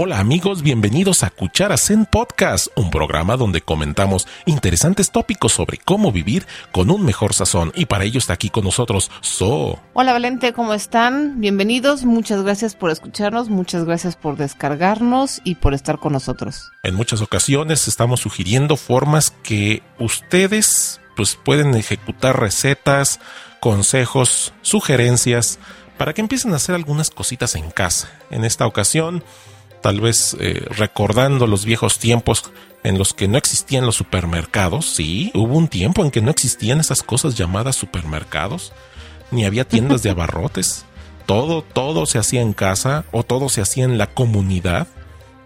Hola amigos, bienvenidos a Cucharas en Podcast, un programa donde comentamos interesantes tópicos sobre cómo vivir con un mejor sazón. Y para ello está aquí con nosotros So. Hola Valente, ¿cómo están? Bienvenidos, muchas gracias por escucharnos, muchas gracias por descargarnos y por estar con nosotros. En muchas ocasiones estamos sugiriendo formas que ustedes pues pueden ejecutar recetas, consejos, sugerencias para que empiecen a hacer algunas cositas en casa. En esta ocasión tal vez eh, recordando los viejos tiempos en los que no existían los supermercados. Sí, hubo un tiempo en que no existían esas cosas llamadas supermercados, ni había tiendas de abarrotes. Todo, todo se hacía en casa o todo se hacía en la comunidad.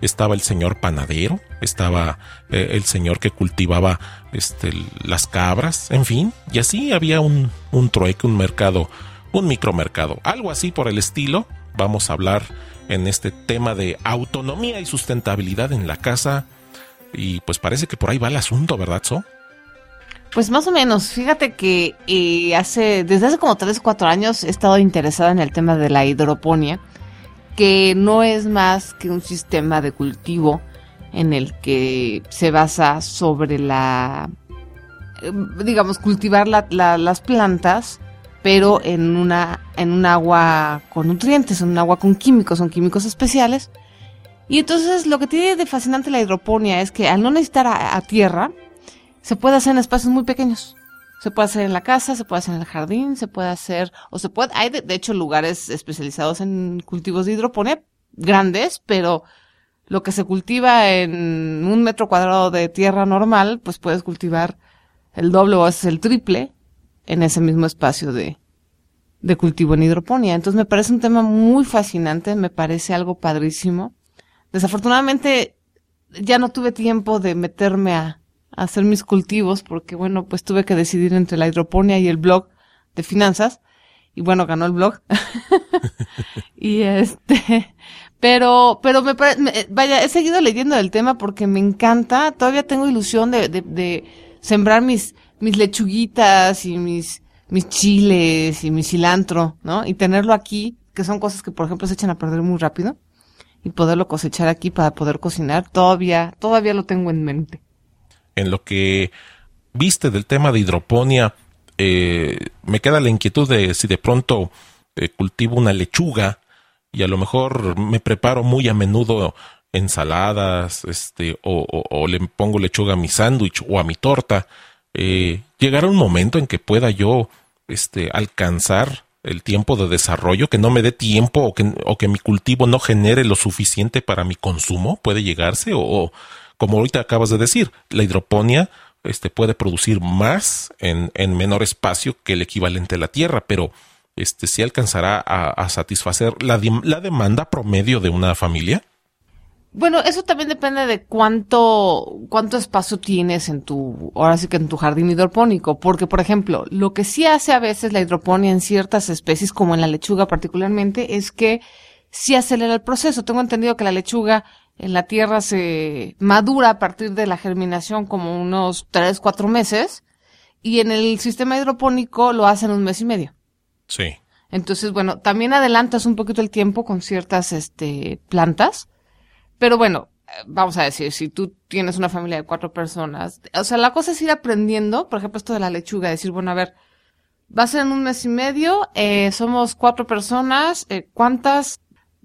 Estaba el señor panadero, estaba eh, el señor que cultivaba este, las cabras, en fin, y así había un, un trueque, un mercado, un micromercado, algo así por el estilo. Vamos a hablar en este tema de autonomía y sustentabilidad en la casa. Y pues parece que por ahí va el asunto, ¿verdad, So? Pues más o menos, fíjate que eh, hace, desde hace como 3 o 4 años he estado interesada en el tema de la hidroponía, que no es más que un sistema de cultivo en el que se basa sobre la, eh, digamos, cultivar las plantas pero en una en un agua con nutrientes, en un agua con químicos, son químicos especiales. Y entonces lo que tiene de fascinante la hidroponía es que al no necesitar a, tierra, se puede hacer en espacios muy pequeños. Se puede hacer en la casa, se puede hacer en el jardín, se puede hacer, o se puede, hay de, hecho lugares especializados en cultivos de hidroponía grandes, pero lo que se cultiva en un metro cuadrado de tierra normal, pues puedes cultivar el doble o es el triple en ese mismo espacio de, de cultivo en hidroponía. Entonces me parece un tema muy fascinante, me parece algo padrísimo. Desafortunadamente ya no tuve tiempo de meterme a, hacer mis cultivos porque bueno, pues tuve que decidir entre la hidroponía y el blog de finanzas. Y bueno, ganó el blog. y este, pero, pero me, me, vaya, he seguido leyendo el tema porque me encanta. Todavía tengo ilusión de, de sembrar mis, mis lechuguitas y mis, mis chiles y mi cilantro, ¿no? Y tenerlo aquí, que son cosas que por ejemplo se echan a perder muy rápido, y poderlo cosechar aquí para poder cocinar, todavía, todavía lo tengo en mente. En lo que viste del tema de hidroponía, eh, me queda la inquietud de si de pronto eh, cultivo una lechuga y a lo mejor me preparo muy a menudo ensaladas, este, o, o le pongo lechuga a mi sándwich o a mi torta eh, llegará un momento en que pueda yo este, alcanzar el tiempo de desarrollo, que no me dé tiempo o que, mi cultivo no genere lo suficiente para mi consumo, puede llegarse, o, como ahorita acabas de decir, la hidroponía este, puede producir más en, en menor espacio que el equivalente a la tierra, pero este, ¿sí alcanzará a, a satisfacer la, la demanda promedio de una familia? Bueno, eso también depende de cuánto, cuánto espacio tienes en tu, ahora sí que en tu jardín hidropónico, porque por ejemplo, lo que sí hace a veces la hidroponía en ciertas especies, como en la lechuga particularmente, es que sí acelera el proceso. Tengo entendido que la lechuga en la tierra se madura a partir de la germinación como unos tres, cuatro meses, y en el sistema hidropónico lo hacen un mes y medio. Sí. Entonces, bueno, también adelantas un poquito el tiempo con ciertas, este, plantas pero bueno, vamos a decir, si tú tienes una familia de cuatro personas, o sea, la cosa es ir aprendiendo, por ejemplo, esto de la lechuga, decir, bueno, a ver, va a ser en un mes y medio, eh, somos cuatro personas, eh, ¿cuántas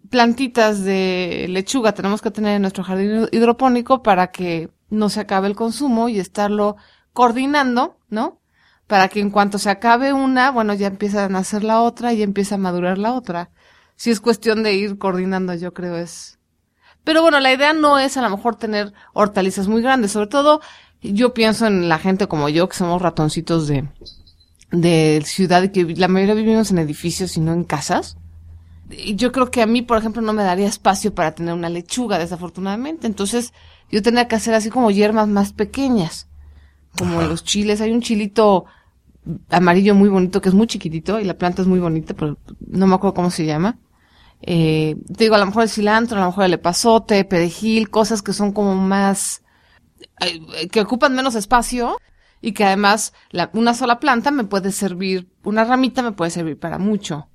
plantitas de lechuga tenemos que tener en nuestro jardín hidropónico para que no se acabe el consumo y estarlo coordinando, ¿no? Para que en cuanto se acabe una, bueno, ya empieza a nacer la otra y empieza a madurar la otra. Si es cuestión de ir coordinando, yo creo es pero bueno, la idea no es a lo mejor tener hortalizas muy grandes, sobre todo yo pienso en la gente como yo, que somos ratoncitos de, de ciudad y que la mayoría vivimos en edificios y no en casas. Y yo creo que a mí, por ejemplo, no me daría espacio para tener una lechuga, desafortunadamente. Entonces, yo tendría que hacer así como hierbas más pequeñas. Como los chiles. Hay un chilito amarillo muy bonito que es muy chiquitito y la planta es muy bonita, pero no me acuerdo cómo se llama eh, te digo, a lo mejor el cilantro, a lo mejor el epazote, perejil, cosas que son como más, eh, que ocupan menos espacio y que además la, una sola planta me puede servir, una ramita me puede servir para mucho.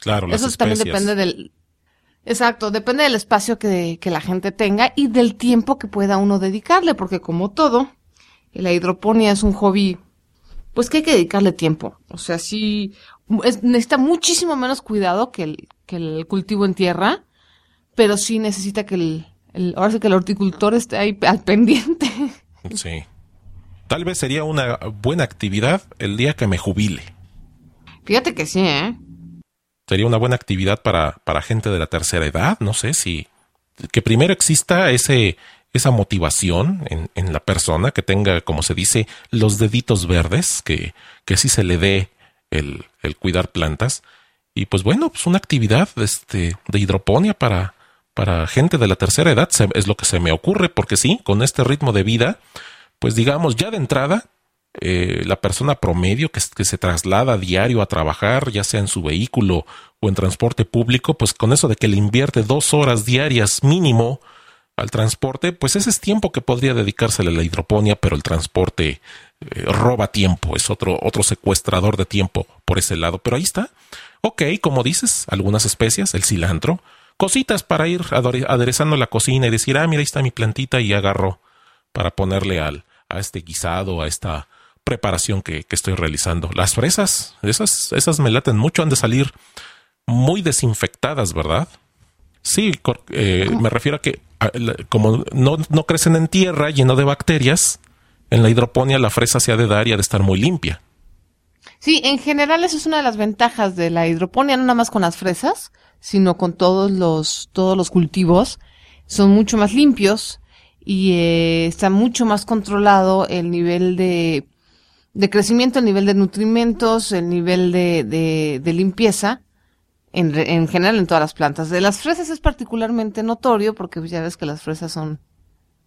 Claro, Eso también depende del, Exacto, depende del espacio que, que la gente tenga y del tiempo que pueda uno dedicarle, porque como todo, la hidroponía es un hobby, pues que hay que dedicarle tiempo. O sea, sí, es- necesita muchísimo menos cuidado que el, que el cultivo en tierra, pero sí necesita que el, el- ahora sí que el horticultor esté ahí al pendiente. Sí. Tal vez sería una buena actividad el día que me jubile. Fíjate que sí, ¿eh? Sería una buena actividad para, para gente de la tercera edad. No sé si. Que primero exista ese, esa motivación en, en la persona, que tenga, como se dice, los deditos verdes, que, que sí se le dé el, el cuidar plantas. Y pues bueno, pues una actividad este, de hidroponía para, para gente de la tercera edad es lo que se me ocurre, porque sí, con este ritmo de vida, pues digamos, ya de entrada, eh, la persona promedio que, que se traslada diario a trabajar, ya sea en su vehículo o en transporte público, pues con eso de que le invierte dos horas diarias mínimo al transporte, pues ese es tiempo que podría dedicársele a la hidroponía, pero el transporte eh, roba tiempo, es otro, otro secuestrador de tiempo por ese lado. Pero ahí está. Ok, como dices, algunas especias, el cilantro, cositas para ir aderezando la cocina y decir, ah, mira, ahí está mi plantita y agarro para ponerle al, a este guisado, a esta preparación que, que estoy realizando. Las fresas, esas, esas me laten mucho, han de salir muy desinfectadas, ¿verdad? Sí, eh, me refiero a que como no, no crecen en tierra lleno de bacterias, en la hidroponía la fresa se ha de dar y ha de estar muy limpia. Sí, en general eso es una de las ventajas de la hidroponía, no nada más con las fresas, sino con todos los, todos los cultivos. Son mucho más limpios y eh, está mucho más controlado el nivel de, de crecimiento, el nivel de nutrimentos, el nivel de, de, de limpieza. En, en general en todas las plantas. De las fresas es particularmente notorio porque ya ves que las fresas son,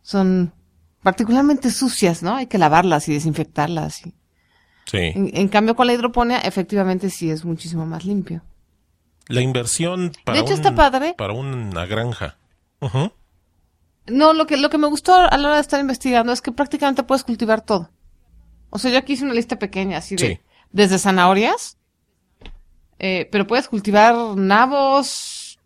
son particularmente sucias, ¿no? Hay que lavarlas y desinfectarlas. Y, Sí. en, en cambio, con la hidroponía, efectivamente sí es muchísimo más limpio. La inversión para, De hecho, un- está padre. para una granja. Ujú. No, lo que, lo que me gustó a la hora de estar investigando es que prácticamente puedes cultivar todo. O sea, yo aquí hice una lista pequeña, así de, Sí. desde zanahorias, eh, pero puedes cultivar nabos,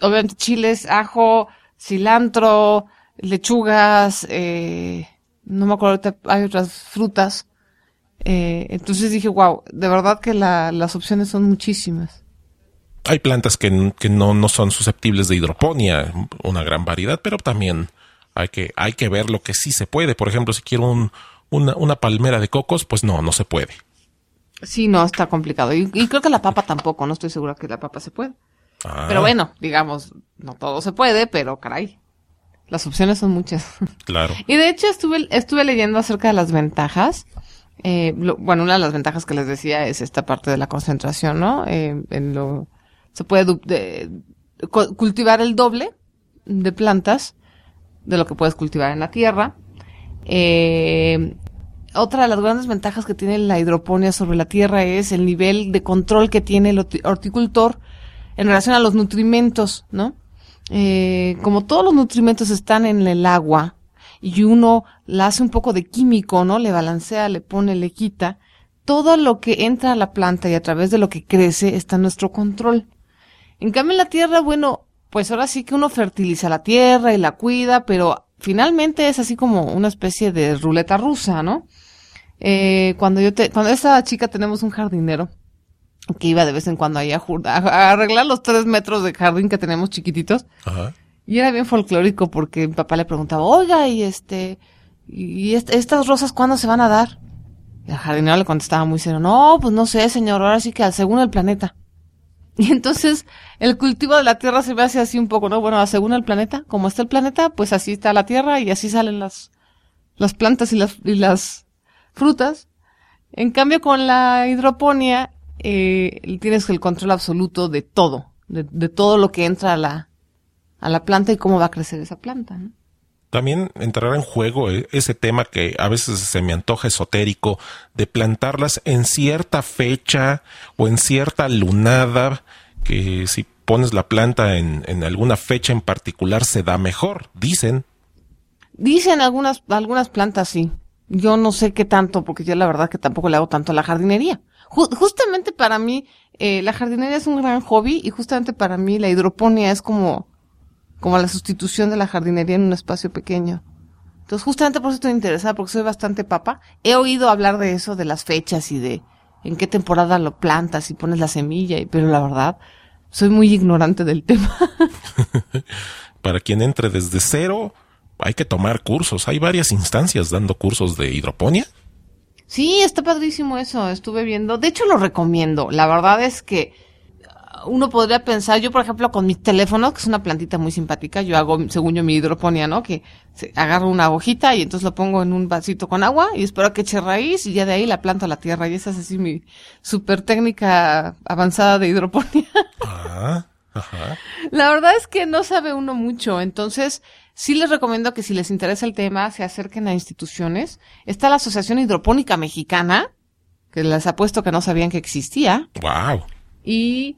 obviamente chiles, ajo, cilantro, lechugas, eh, no me acuerdo, hay otras frutas. Eh, entonces dije, wow, de verdad que la- las opciones son muchísimas. Hay plantas que, que no, no son susceptibles de hidroponía, una gran variedad, pero también hay que, hay que ver lo que sí se puede. Por ejemplo, si quiero un- una, una palmera de cocos, pues no, no se puede. Sí, no, está complicado. Y, y creo que la papa tampoco, no estoy segura que la papa se puede. Ah, Pero bueno, digamos, no todo se puede, pero caray, las opciones son muchas. Claro. y de hecho estuve, estuve leyendo acerca de las ventajas. Eh, lo- bueno, una de las ventajas que les decía es esta parte de la concentración, ¿no? Eh, en lo, se puede de- cultivar el doble de plantas de lo que puedes cultivar en la tierra. Eh, otra de las grandes ventajas que tiene la hidroponía sobre la tierra es el nivel de control que tiene el horti- horticultor en relación a los nutrimentos, ¿no? Eh, como todos los nutrimentos están en el agua y uno la hace un poco de químico, ¿no? Le balancea, le pone, le quita. Todo lo que entra a la planta y a través de lo que crece está en nuestro control. En cambio, en la tierra, bueno, pues ahora sí que uno fertiliza la tierra y la cuida, pero finalmente es así como una especie de ruleta rusa, ¿no? Eh, cuando yo te, cuando esta chica tenemos un jardinero que iba de vez en cuando ahí a, a- arreglar los tres metros de jardín que tenemos chiquititos. Ajá. Y era bien folclórico porque mi papá le preguntaba, oiga, y este, y est- estas rosas cuándo se van a dar? Y el jardinero le contestaba muy serio, no, pues no sé, señor, ahora sí que según el planeta. Y entonces el cultivo de la tierra se ve así, así un poco, ¿no? Bueno, según el planeta, como está el planeta, pues así está la tierra y así salen las, las plantas y las, y las frutas. En cambio, con la hidroponía, eh, tienes el control absoluto de todo, de, de todo lo que entra a la, a la planta y cómo va a crecer esa planta. ¿no? También entrará en juego eh, ese tema que a veces se me antoja esotérico de plantarlas en cierta fecha o en cierta lunada que si pones la planta en, en alguna fecha en particular se da mejor, dicen. Dicen algunas, algunas plantas sí. Yo no sé qué tanto, porque yo la verdad que tampoco le hago tanto a la jardinería. justamente para mí, eh, la jardinería es un gran hobby y justamente para mí la hidroponía es como, como la sustitución de la jardinería en un espacio pequeño. Entonces, justamente por eso estoy interesada, porque soy bastante papa. He oído hablar de eso, de las fechas y de en qué temporada lo plantas y pones la semilla, y, pero la verdad, soy muy ignorante del tema. Para quien entre desde cero, hay que tomar cursos. Hay varias instancias dando cursos de hidroponía. Sí, está padrísimo eso. Estuve viendo. De hecho, lo recomiendo. La verdad es que uno podría pensar, yo por ejemplo con mi teléfono, que es una plantita muy simpática, yo hago, según yo, mi hidroponía, ¿no? Que agarro una hojita y entonces lo pongo en un vasito con agua y espero que eche raíz y ya de ahí la planto a la tierra. Y esa es así mi super técnica avanzada de hidroponía. Ah, ajá. La verdad es que no sabe uno mucho, entonces sí les recomiendo que si les interesa el tema, se acerquen a instituciones. Está la Asociación Hidropónica Mexicana, que les apuesto que no sabían que existía. Wow. Y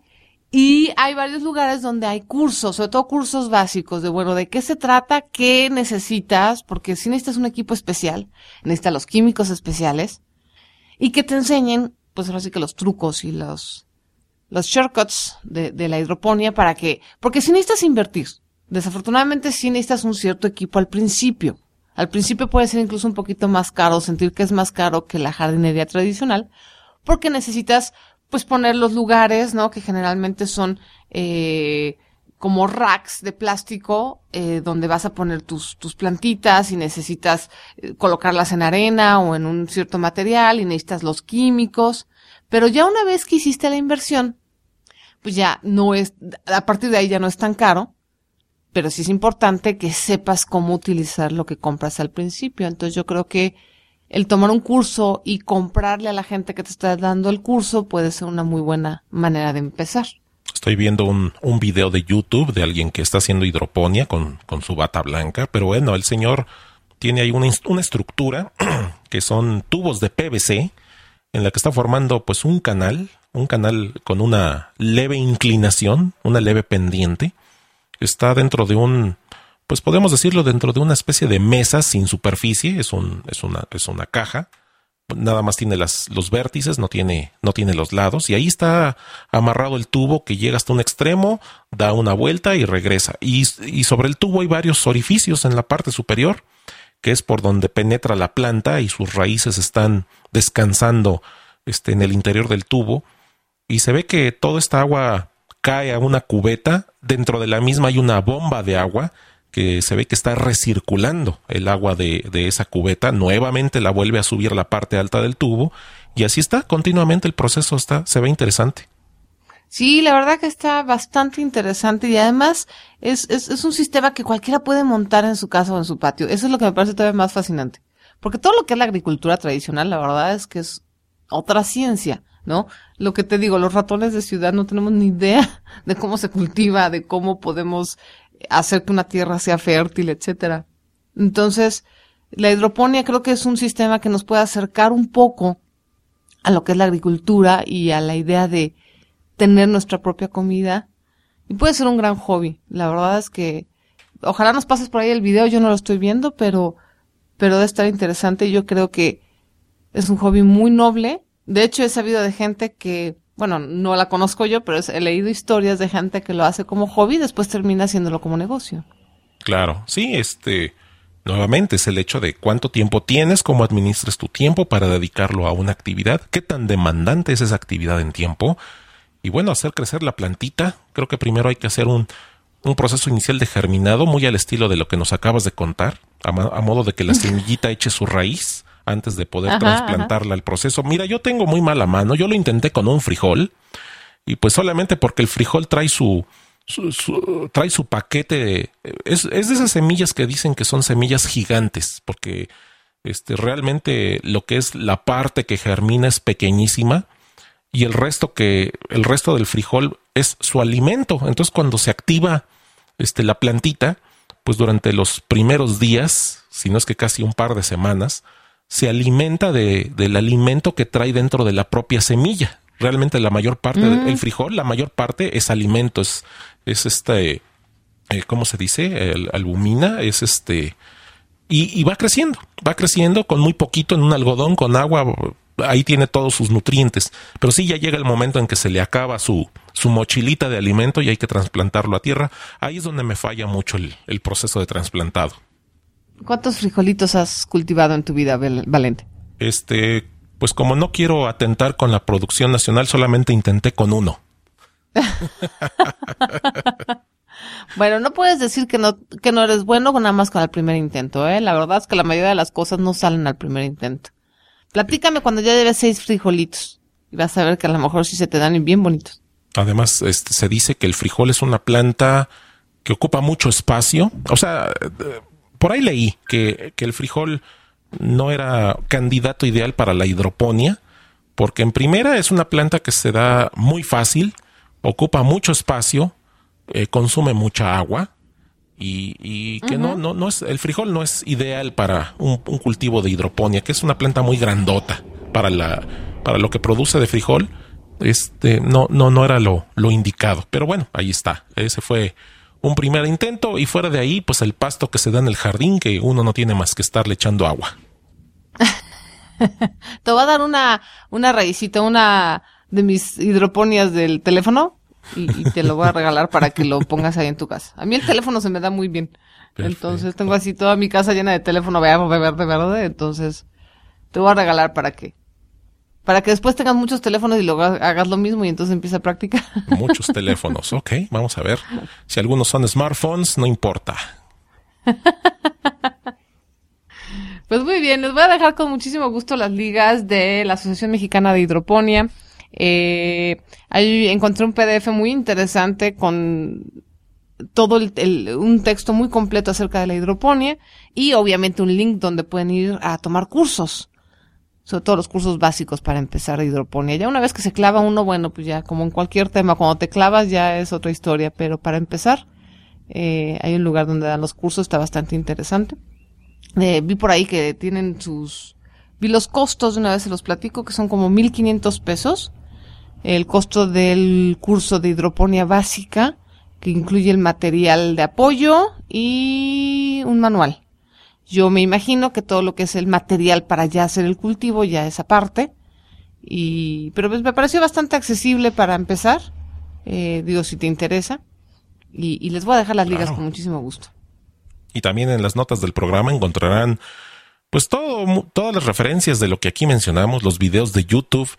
y hay varios lugares donde hay cursos, sobre todo cursos básicos de, bueno, de qué se trata, qué necesitas, porque si necesitas un equipo especial, necesitas los químicos especiales, y que te enseñen, pues ahora sí que los trucos y los, los shortcuts de, de la hidroponía para que, porque si necesitas invertir, desafortunadamente si necesitas un cierto equipo al principio. Al principio puede ser incluso un poquito más caro, sentir que es más caro que la jardinería tradicional, porque necesitas pues poner los lugares, ¿no? Que generalmente son eh, como racks de plástico eh, donde vas a poner tus, tus plantitas y necesitas eh, colocarlas en arena o en un cierto material y necesitas los químicos. Pero ya una vez que hiciste la inversión, pues ya no es, a partir de ahí ya no es tan caro, pero sí es importante que sepas cómo utilizar lo que compras al principio. Entonces yo creo que el tomar un curso y comprarle a la gente que te está dando el curso puede ser una muy buena manera de empezar. Estoy viendo un, un video de YouTube de alguien que está haciendo hidroponía con, con su bata blanca, pero bueno, el señor tiene ahí una, una estructura que son tubos de PVC en la que está formando pues un canal, un canal con una leve inclinación, una leve pendiente. Está dentro de un pues podemos decirlo dentro de una especie de mesa sin superficie, es, un, es, una, es una caja, nada más tiene las, los vértices, no tiene, no tiene los lados, y ahí está amarrado el tubo que llega hasta un extremo, da una vuelta y regresa. Y, y sobre el tubo hay varios orificios en la parte superior, que es por donde penetra la planta y sus raíces están descansando este, en el interior del tubo. Y se ve que toda esta agua cae a una cubeta, dentro de la misma hay una bomba de agua, que se ve que está recirculando el agua de, de, esa cubeta, nuevamente la vuelve a subir la parte alta del tubo y así está, continuamente el proceso está, se ve interesante. Sí, la verdad que está bastante interesante y además es, es, es un sistema que cualquiera puede montar en su casa o en su patio. Eso es lo que me parece todavía más fascinante. Porque todo lo que es la agricultura tradicional, la verdad es que es otra ciencia, ¿no? Lo que te digo, los ratones de ciudad no tenemos ni idea de cómo se cultiva, de cómo podemos hacer que una tierra sea fértil, etcétera. Entonces, la hidroponía creo que es un sistema que nos puede acercar un poco a lo que es la agricultura y a la idea de tener nuestra propia comida. Y puede ser un gran hobby. La verdad es que ojalá nos pases por ahí el video, yo no lo estoy viendo, pero, pero debe estar interesante. Yo creo que es un hobby muy noble. De hecho, he sabido de gente que bueno, no la conozco yo, pero he leído historias de gente que lo hace como hobby y después termina haciéndolo como negocio. Claro, sí, este, nuevamente es el hecho de cuánto tiempo tienes, cómo administres tu tiempo para dedicarlo a una actividad, qué tan demandante es esa actividad en tiempo. Y bueno, hacer crecer la plantita, creo que primero hay que hacer un, un proceso inicial de germinado muy al estilo de lo que nos acabas de contar, a, a modo de que la semillita eche su raíz antes de poder trasplantarla al proceso. Mira, yo tengo muy mala mano, yo lo intenté con un frijol y pues solamente porque el frijol trae su, trae su paquete, es, es, de esas semillas que dicen que son semillas gigantes, porque este, realmente lo que es la parte que germina es pequeñísima y el resto que, el resto del frijol es su alimento. Entonces cuando se activa este, la plantita, pues durante los primeros días, si no es que casi un par de semanas, se alimenta de, del alimento que trae dentro de la propia semilla. Realmente la mayor parte del mm. frijol, la mayor parte es alimento, es, es este, eh, ¿cómo se dice? El, albumina, es este, y, y, va creciendo, va creciendo con muy poquito en un algodón, con agua, ahí tiene todos sus nutrientes. Pero sí ya llega el momento en que se le acaba su, su mochilita de alimento y hay que trasplantarlo a tierra. Ahí es donde me falla mucho el, el proceso de trasplantado. ¿Cuántos frijolitos has cultivado en tu vida, Valente? Este, pues como no quiero atentar con la producción nacional, solamente intenté con uno. bueno, no puedes decir que no, que no eres bueno nada más con el primer intento, ¿eh? La verdad es que la mayoría de las cosas no salen al primer intento. Platícame cuando ya lleves seis frijolitos y vas a ver que a lo mejor sí se te dan bien bonitos. Además, este, se dice que el frijol es una planta que ocupa mucho espacio. O sea, por ahí leí que, que el frijol no era candidato ideal para la hidroponía, porque en primera es una planta que se da muy fácil, ocupa mucho espacio, eh, consume mucha agua y, que no, no, no es, el frijol no es ideal para un, cultivo de hidroponía, que es una planta muy grandota para la, para lo que produce de frijol. Este, no, no, no era lo, lo indicado. Pero bueno, ahí está. Ese fue un primer intento y fuera de ahí, pues el pasto que se da en el jardín, que uno no tiene más que estarle echando agua. Te voy a dar una, una raicita, una de mis hidroponias del teléfono y, te lo voy a regalar para que lo pongas ahí en tu casa. A mí el teléfono se me da muy bien. Entonces tengo así toda mi casa llena de teléfono verde, verde, verde. Entonces te voy a regalar para que para que después tengas muchos teléfonos y luego hagas lo mismo y entonces empieza a practicar. Muchos teléfonos, ok, vamos a ver. Si algunos son smartphones, no importa. Pues muy bien, les voy a dejar con muchísimo gusto las ligas de la Asociación Mexicana de Hidroponía. Eh, ahí encontré un PDF muy interesante con todo el, un texto muy completo acerca de la hidroponía y obviamente un link donde pueden ir a tomar cursos, sobre todo los cursos básicos para empezar a hidroponía. Ya una vez que se clava uno, bueno, pues ya como en cualquier tema, cuando te clavas ya es otra historia, pero para empezar eh, hay un lugar donde dan los cursos, está bastante interesante. Eh, vi por ahí que tienen sus, vi los costos de una vez se los platico, que son como 1500 pesos el costo del curso de hidroponía básica, que incluye el material de apoyo y un manual. Yo me imagino que todo lo que es el material para ya hacer el cultivo ya es aparte. Y, pero pues me pareció bastante accesible para empezar. Eh, digo, si te interesa. Y, les voy a dejar las ligas con muchísimo gusto. Y también en las notas del programa encontrarán pues todo, todas las referencias de lo que aquí mencionamos, los videos de YouTube,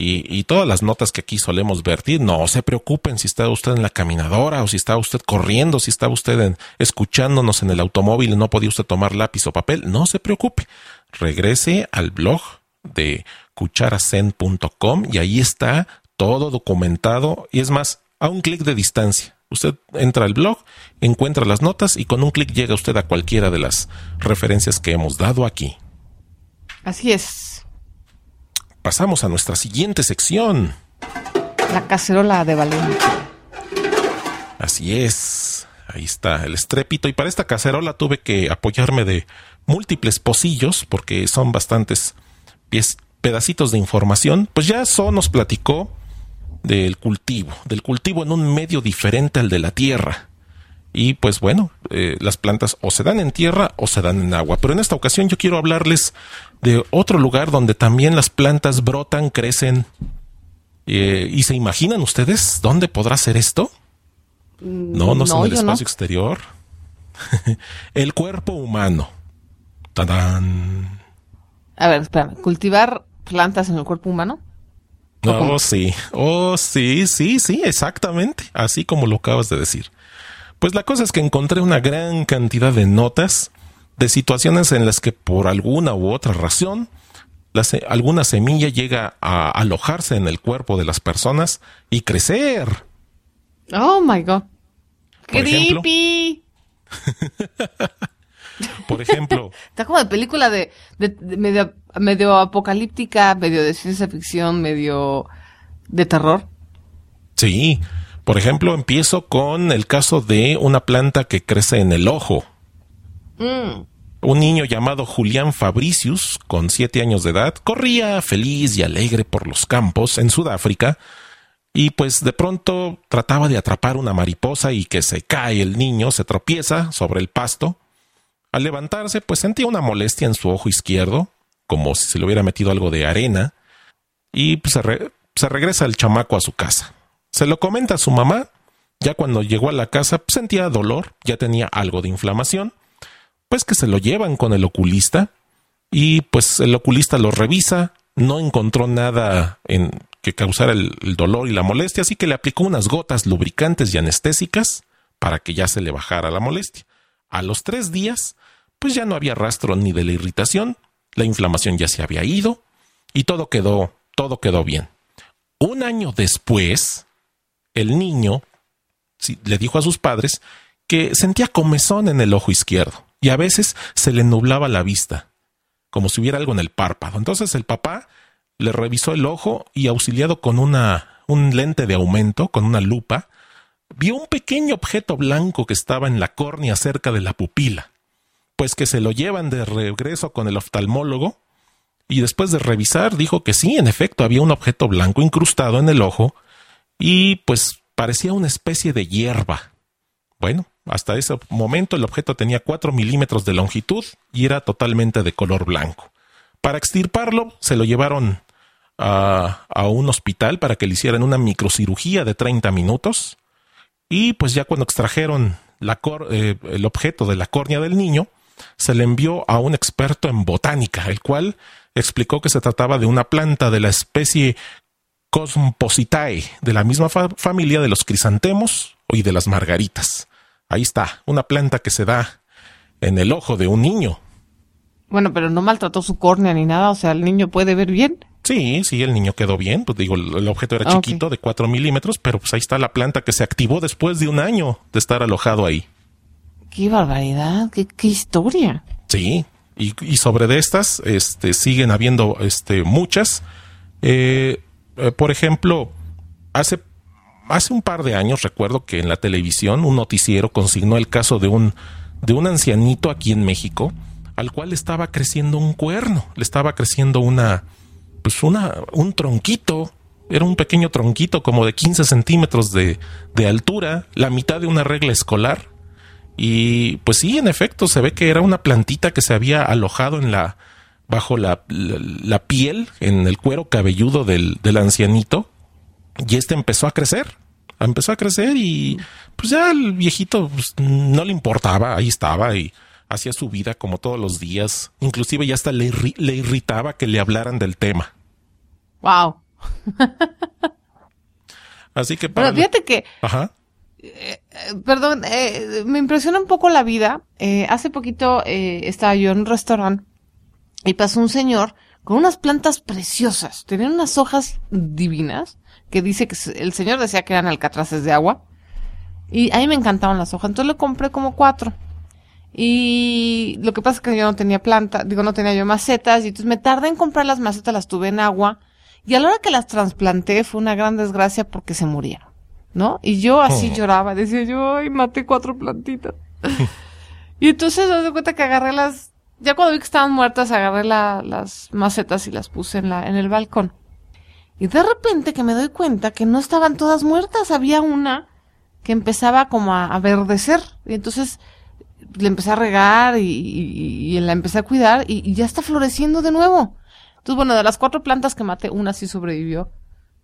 y, todas las notas que aquí solemos vertir, no se preocupen si está usted en la caminadora o si está usted corriendo, si está usted escuchándonos en el automóvil y no podía usted tomar lápiz o papel, no se preocupe. Regrese al blog de cucharacen.com y ahí está todo documentado y es más, a un clic de distancia. Usted entra al blog, encuentra las notas y con un clic llega usted a cualquiera de las referencias que hemos dado aquí. Así es pasamos a nuestra siguiente sección. La cacerola de Valencia. Así es. Ahí está el estrépito. Y para esta cacerola tuve que apoyarme de múltiples pocillos porque son bastantes pedacitos de información. Pues ya So nos platicó del cultivo, del cultivo en un medio diferente al de la tierra. Y pues bueno, eh, las plantas o se dan en tierra o se dan en agua. Pero en esta ocasión yo quiero hablarles de otro lugar donde también las plantas brotan, crecen. Eh, ¿Y se imaginan ustedes dónde podrá ser esto? No, no es en el espacio exterior. el cuerpo humano. ¡Tadán! A ver, espérame. ¿Cultivar plantas en el cuerpo humano? Oh, sí. Oh, sí, sí, sí, exactamente. Así como lo acabas de decir. Pues la cosa es que encontré una gran cantidad de notas de situaciones en las que por alguna u otra razón alguna semilla llega a alojarse en el cuerpo de las personas y crecer. Oh my god. Creepy. por ejemplo. Está como de película de, medio, medio apocalíptica, medio de ciencia ficción, medio de terror. Sí. Por ejemplo, empiezo con el caso de una planta que crece en el ojo. Mm. Un niño llamado Julián Fabricius, con siete años de edad, corría feliz y alegre por los campos en Sudáfrica, y pues de pronto trataba de atrapar una mariposa y que se cae el niño, se tropieza sobre el pasto. Al levantarse, pues sentía una molestia en su ojo izquierdo, como si se le hubiera metido algo de arena, y pues, se, se regresa el chamaco a su casa. Se lo comenta a su mamá, ya cuando llegó a la casa pues, sentía dolor, ya tenía algo de inflamación, pues que se lo llevan con el oculista y pues el oculista lo revisa, no encontró nada en que causara el, dolor y la molestia, así que le aplicó unas gotas lubricantes y anestésicas para que ya se le bajara la molestia. A los tres días, pues ya no había rastro ni de la irritación, la inflamación ya se había ido y todo quedó, todo quedó bien. Un año después, el niño le dijo a sus padres que sentía comezón en el ojo izquierdo y a veces se le nublaba la vista, como si hubiera algo en el párpado. Entonces el papá le revisó el ojo y auxiliado con una, un lente de aumento, con una lupa, vio un pequeño objeto blanco que estaba en la córnea cerca de la pupila, pues que se lo llevan de regreso con el oftalmólogo y después de revisar dijo que sí, en efecto, había un objeto blanco incrustado en el ojo y pues parecía una especie de hierba. Bueno, hasta ese momento el objeto tenía 4 milímetros de longitud y era totalmente de color blanco. Para extirparlo se lo llevaron a, un hospital para que le hicieran una microcirugía de 30 minutos y pues ya cuando extrajeron la eh, el objeto de la córnea del niño, se le envió a un experto en botánica, el cual explicó que se trataba de una planta de la especie Cosmpositae, de la misma familia de los crisantemos y de las margaritas. Ahí está, una planta que se da en el ojo de un niño. Bueno, pero no maltrató su córnea ni nada, o sea, el niño puede ver bien. Sí, sí, el niño quedó bien. Pues digo, el objeto era ah, chiquito, de 4 milímetros, pero pues ahí está la planta que se activó después de un año de estar alojado ahí. Qué barbaridad, qué, qué historia. Sí, y, y, sobre de estas, este, siguen habiendo este, muchas. Eh, eh, por ejemplo, hace, hace un par de años recuerdo que en la televisión un noticiero consignó el caso de un, de un ancianito aquí en México al cual estaba creciendo un cuerno, le estaba creciendo una, pues una, un tronquito, era un pequeño tronquito como de 15 centímetros de, de altura, la mitad de una regla escolar. Y pues sí, en efecto, se ve que era una plantita que se había alojado en la, bajo la, la, piel, en el cuero cabelludo del, del ancianito, y este empezó a crecer empezó a crecer y pues ya el viejito pues, no le importaba, ahí estaba y hacía su vida como todos los días. Inclusive ya hasta le, le irritaba que le hablaran del tema. Wow. Así que para... fíjate que... Ajá. Eh, perdón, eh, me impresiona un poco la vida. Eh, hace poquito estaba yo en un restaurante y pasó un señor con unas plantas preciosas. Tenían unas hojas divinas que dice que el señor decía que eran alcatraces de agua. Y a mí me encantaban las hojas. Entonces le compré como cuatro. Y lo que pasa es que yo no tenía planta, digo, no tenía yo macetas, y entonces me tardé en comprar las macetas, las tuve en agua, y a la hora que las trasplanté fue una gran desgracia porque se murieron, ¿no? Y yo así oh. lloraba, decía yo, ay, maté cuatro plantitas. y entonces me di cuenta que agarré las, ya cuando vi que estaban muertas, agarré las macetas y las puse en la, en el balcón. Y de repente que me doy cuenta que no estaban todas muertas, había una que empezaba como a, verdecer, y entonces le empecé a regar y, la empecé a cuidar y, ya está floreciendo de nuevo. Entonces, bueno, de las cuatro plantas que maté, una sí sobrevivió.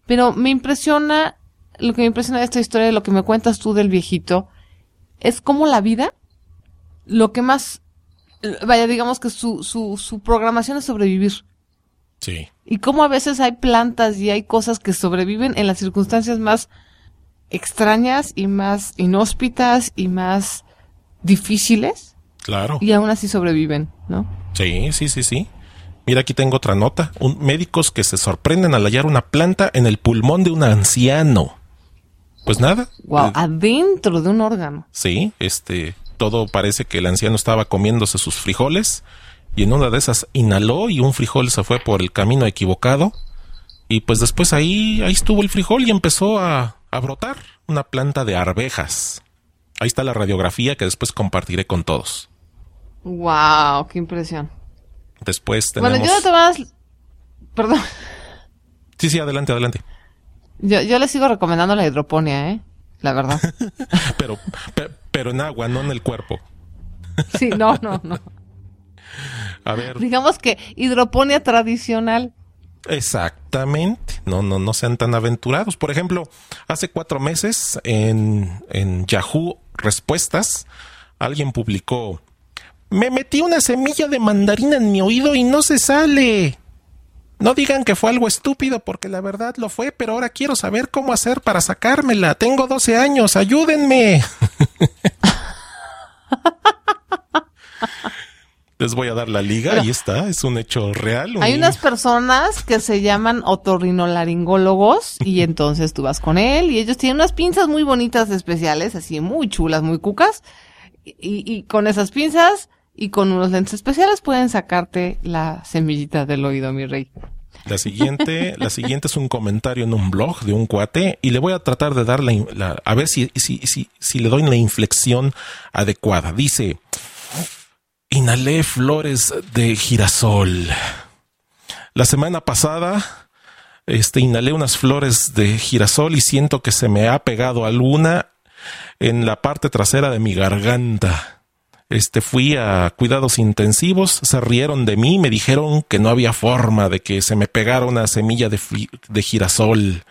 Pero me impresiona, lo que me impresiona de esta historia, de lo que me cuentas tú del viejito, es como la vida, lo que más, vaya, digamos que su, su, su programación es sobrevivir. Sí. Y cómo a veces hay plantas y hay cosas que sobreviven en las circunstancias más extrañas y más inhóspitas y más difíciles. Claro. Y aún así sobreviven, ¿no? Sí, sí, sí, sí. Mira, aquí tengo otra nota. Un, médicos que se sorprenden al hallar una planta en el pulmón de un anciano. Pues nada. Wow, adentro de un órgano. Sí, este, todo parece que el anciano estaba comiéndose sus frijoles y en una de esas inhaló y un frijol se fue por el camino equivocado y pues después ahí, ahí estuvo el frijol y empezó a, a brotar una planta de arvejas. Ahí está la radiografía que después compartiré con todos. Wow, qué impresión. Después tenemos. Bueno, yo no te vas. Perdón. Sí, sí, adelante, adelante. Yo, yo le sigo recomendando la hidroponía, ¿eh? La verdad. pero, pero en agua, no en el cuerpo. sí, no, no, no. A ver. Digamos que hidroponía tradicional. Exactamente. No, no, no sean tan aventurados. Por ejemplo, hace cuatro meses en, en Yahoo Respuestas, alguien publicó, me metí una semilla de mandarina en mi oído y no se sale. No digan que fue algo estúpido porque la verdad lo fue, pero ahora quiero saber cómo hacer para sacármela. Tengo 12 años, ayúdenme. Les voy a dar la liga, ahí está, es un hecho real. Hay unas personas que se llaman otorrinolaringólogos y entonces tú vas con él y ellos tienen unas pinzas muy bonitas especiales, así muy chulas, muy cucas. Y, y con esas pinzas y con unos lentes especiales pueden sacarte la semillita del oído, mi rey. La siguiente, la siguiente es un comentario en un blog de un cuate y le voy a tratar de dar la, a ver si, si, si, si le doy la inflexión adecuada. Dice, inhalé flores de girasol. La semana pasada, este, inhalé unas flores de girasol y siento que se me ha pegado alguna en la parte trasera de mi garganta. Este, fui a cuidados intensivos, se rieron de mí, me dijeron que no había forma de que se me pegara una semilla de, de girasol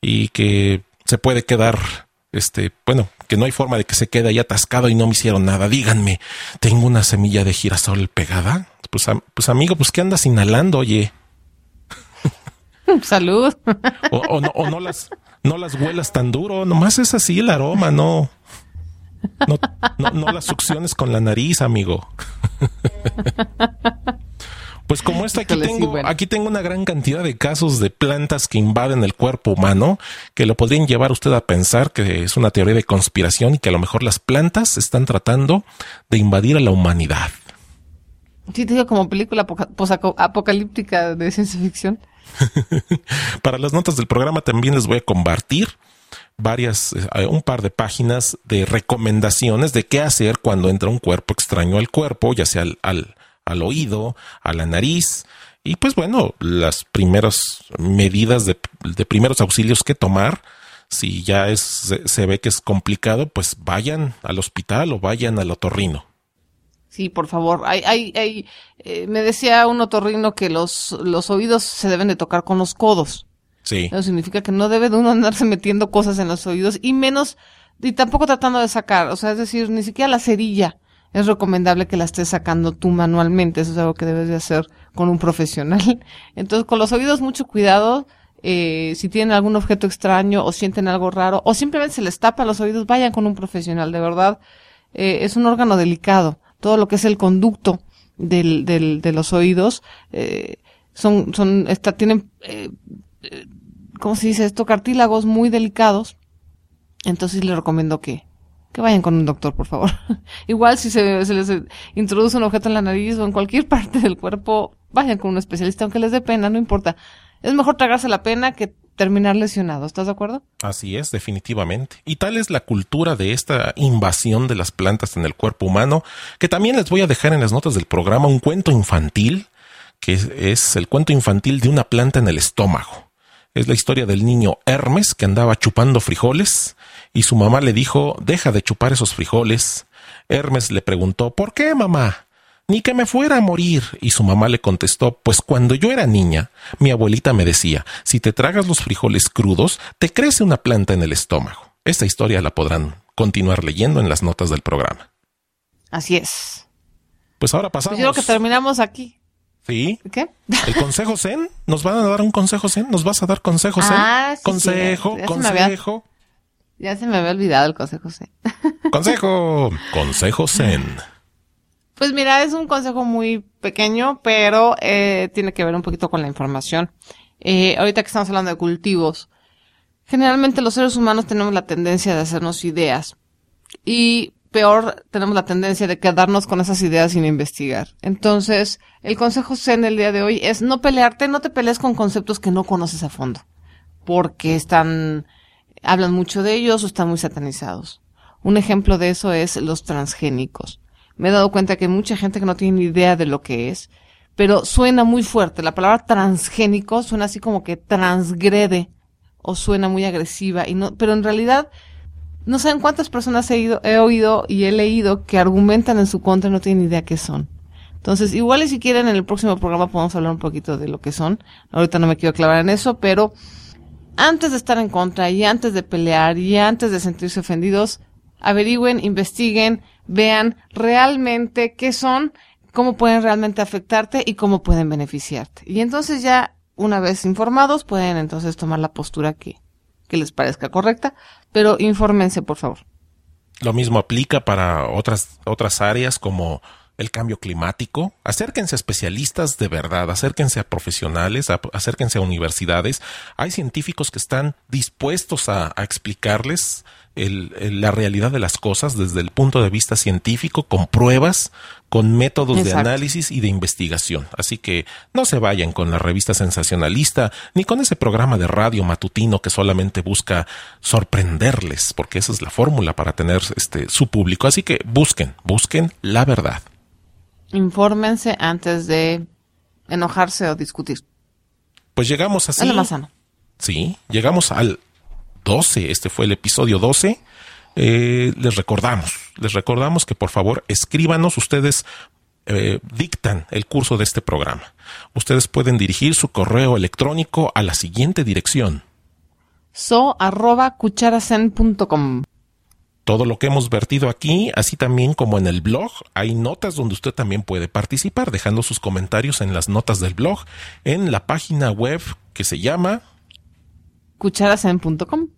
y que se puede quedar, este, bueno, que no hay forma de que se quede ahí atascado y no me hicieron nada. Díganme, ¿tengo una semilla de girasol pegada? Pues, pues amigo, pues ¿qué andas inhalando, oye? Salud. O, no, o no las, no las huelas tan duro, nomás es así el aroma, no. No, no, las succiones con la nariz, amigo. Pues como esta, aquí tengo, aquí tengo una gran cantidad de casos de plantas que invaden el cuerpo humano que lo podrían llevar usted a pensar que es una teoría de conspiración y que a lo mejor las plantas están tratando de invadir a la humanidad. Sí, te digo como película apocalíptica de ciencia ficción. Para las notas del programa también les voy a compartir varias, eh, un par de páginas de recomendaciones de qué hacer cuando entra un cuerpo extraño al cuerpo, ya sea al, al, oído, a la nariz. Y pues bueno, las primeras medidas de, de primeros auxilios que tomar. Si ya es, se, ve que es complicado, pues vayan al hospital o vayan al otorrino. Sí, por favor. Hay, hay, hay, eh, me decía un otorrino que los, los oídos se deben de tocar con los codos. Eso significa que no debe de uno andarse metiendo cosas en los oídos y menos, y tampoco tratando de sacar, o sea, es decir, ni siquiera la cerilla es recomendable que la estés sacando tú manualmente, eso es algo que debes de hacer con un profesional. Entonces, con los oídos mucho cuidado, eh, si tienen algún objeto extraño o sienten algo raro o simplemente se les tapa los oídos, vayan con un profesional, de verdad, eh, es un órgano delicado, todo lo que es el conducto del, del, de los oídos, eh, son, son, está, tienen, ¿cómo se dice esto? Cartílagos muy delicados. Entonces les recomiendo que, que vayan con un doctor, por favor. Igual si se, les introduce un objeto en la nariz o en cualquier parte del cuerpo, vayan con un especialista, aunque les dé pena, no importa. Es mejor tragarse la pena que terminar lesionado. ¿Estás de acuerdo? Así es, definitivamente. Y tal es la cultura de esta invasión de las plantas en el cuerpo humano, que también les voy a dejar en las notas del programa un cuento infantil, que es el cuento infantil de una planta en el estómago. Es la historia del niño Hermes que andaba chupando frijoles y su mamá le dijo deja de chupar esos frijoles. Hermes le preguntó ¿Por qué, mamá? Ni que me fuera a morir. Y su mamá le contestó Pues cuando yo era niña, mi abuelita me decía si te tragas los frijoles crudos, te crece una planta en el estómago. Esta historia la podrán continuar leyendo en las notas del programa. Así es. Pues ahora pasamos. Pues yo creo que terminamos aquí. Sí. ¿Qué? El consejo Zen. ¿Nos van a dar un consejo Zen? ¿Nos vas a dar consejo Zen? Ah, consejo, consejo. ya se me había olvidado el consejo Zen. Consejo. Consejo Zen. Pues mira, es un consejo muy pequeño, pero eh, tiene que ver un poquito con la información. Eh, ahorita que estamos hablando de cultivos, generalmente los seres humanos tenemos la tendencia de hacernos ideas. Y peor tenemos la tendencia de quedarnos con esas ideas sin investigar. Entonces, el consejo Zen del día de hoy es no pelearte, no te pelees con conceptos que no conoces a fondo, porque están, hablan mucho de ellos o están muy satanizados. Un ejemplo de eso es los transgénicos. Me he dado cuenta que hay mucha gente que no tiene ni idea de lo que es, pero suena muy fuerte. La palabra transgénico suena así como que transgrede o suena muy agresiva y no, pero en realidad no saben cuántas personas he, he oído y he leído que argumentan en su contra y no tienen idea qué son. Entonces, igual y si quieren en el próximo programa podemos hablar un poquito de lo que son. Ahorita no me quiero clavar en eso, pero antes de estar en contra y antes de pelear y antes de sentirse ofendidos, averigüen, investiguen, vean realmente qué son, cómo pueden realmente afectarte y cómo pueden beneficiarte. Y entonces ya, una vez informados, pueden entonces tomar la postura que, que les parezca correcta, pero infórmense, por favor. Lo mismo aplica para otras, otras áreas como el cambio climático. Acérquense a especialistas de verdad, acérquense a profesionales, acérquense a universidades. Hay científicos que están dispuestos a, explicarles la realidad de las cosas desde el punto de vista científico, con pruebas, con métodos de análisis y de investigación. Así que no se vayan con la revista sensacionalista ni con ese programa de radio matutino que solamente busca sorprenderles, porque esa es la fórmula para tener este su público. Así que busquen, busquen la verdad. Infórmense antes de enojarse o discutir. Pues llegamos así. Es más sano. Sí, llegamos al 12. Este fue el episodio 12. Eh, les recordamos, les recordamos que por favor escríbanos. Ustedes eh, dictan el curso de este programa. Ustedes pueden dirigir su correo electrónico a la siguiente dirección. so arroba todo lo que hemos vertido aquí, así también como en el blog, hay notas donde usted también puede participar, dejando sus comentarios en las notas del blog, en la página web que se llama cucharasen.com.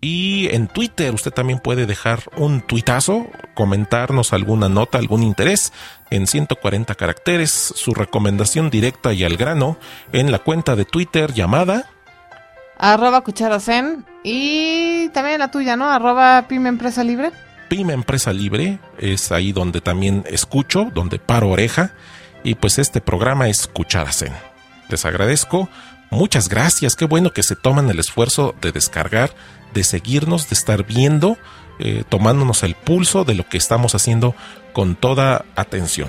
Y en Twitter usted también puede dejar un tuitazo, comentarnos alguna nota, algún interés en 140 caracteres, su recomendación directa y al grano en la cuenta de Twitter llamada Arroba Cucharasen y también la tuya, ¿no? Arroba Pyme Empresa Libre. Pyme Empresa Libre es ahí donde también escucho, donde paro oreja. Y pues este programa es Cucharasen. Les agradezco. Muchas gracias. Qué bueno que se toman el esfuerzo de descargar, de seguirnos, de estar viendo, eh, tomándonos el pulso de lo que estamos haciendo con toda atención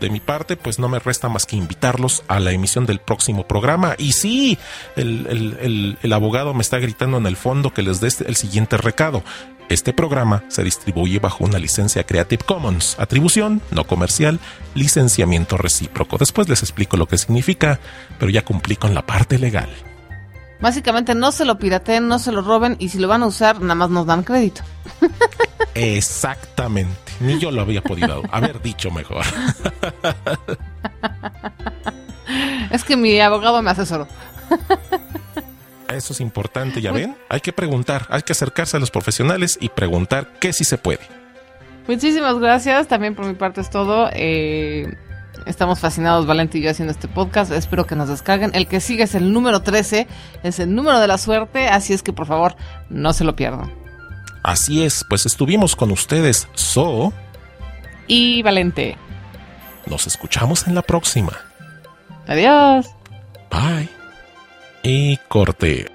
de mi parte, pues no me resta más que invitarlos a la emisión del próximo programa. Y sí, el, abogado me está gritando en el fondo que les dé este, el siguiente recado. Este programa se distribuye bajo una licencia Creative Commons, atribución no comercial, licenciamiento recíproco. Después les explico lo que significa, pero ya cumplí con la parte legal. Básicamente no se lo pirateen, no se lo roben y si lo van a usar, nada más nos dan crédito. Exactamente. Ni yo lo había podido haber dicho mejor. Es que mi abogado me asesoró. Eso es importante, ya ven. Hay que preguntar, hay que acercarse a los profesionales y preguntar qué sí se puede. Muchísimas gracias. También por mi parte es todo. Eh, estamos fascinados, Valente y yo, haciendo este podcast. Espero que nos descarguen. El que sigue es el número 13, es el número de la suerte. Así es que por favor, no se lo pierdan. Así es, pues estuvimos con ustedes, So y Valente. Nos escuchamos en la próxima. Adiós. Bye. Y corte.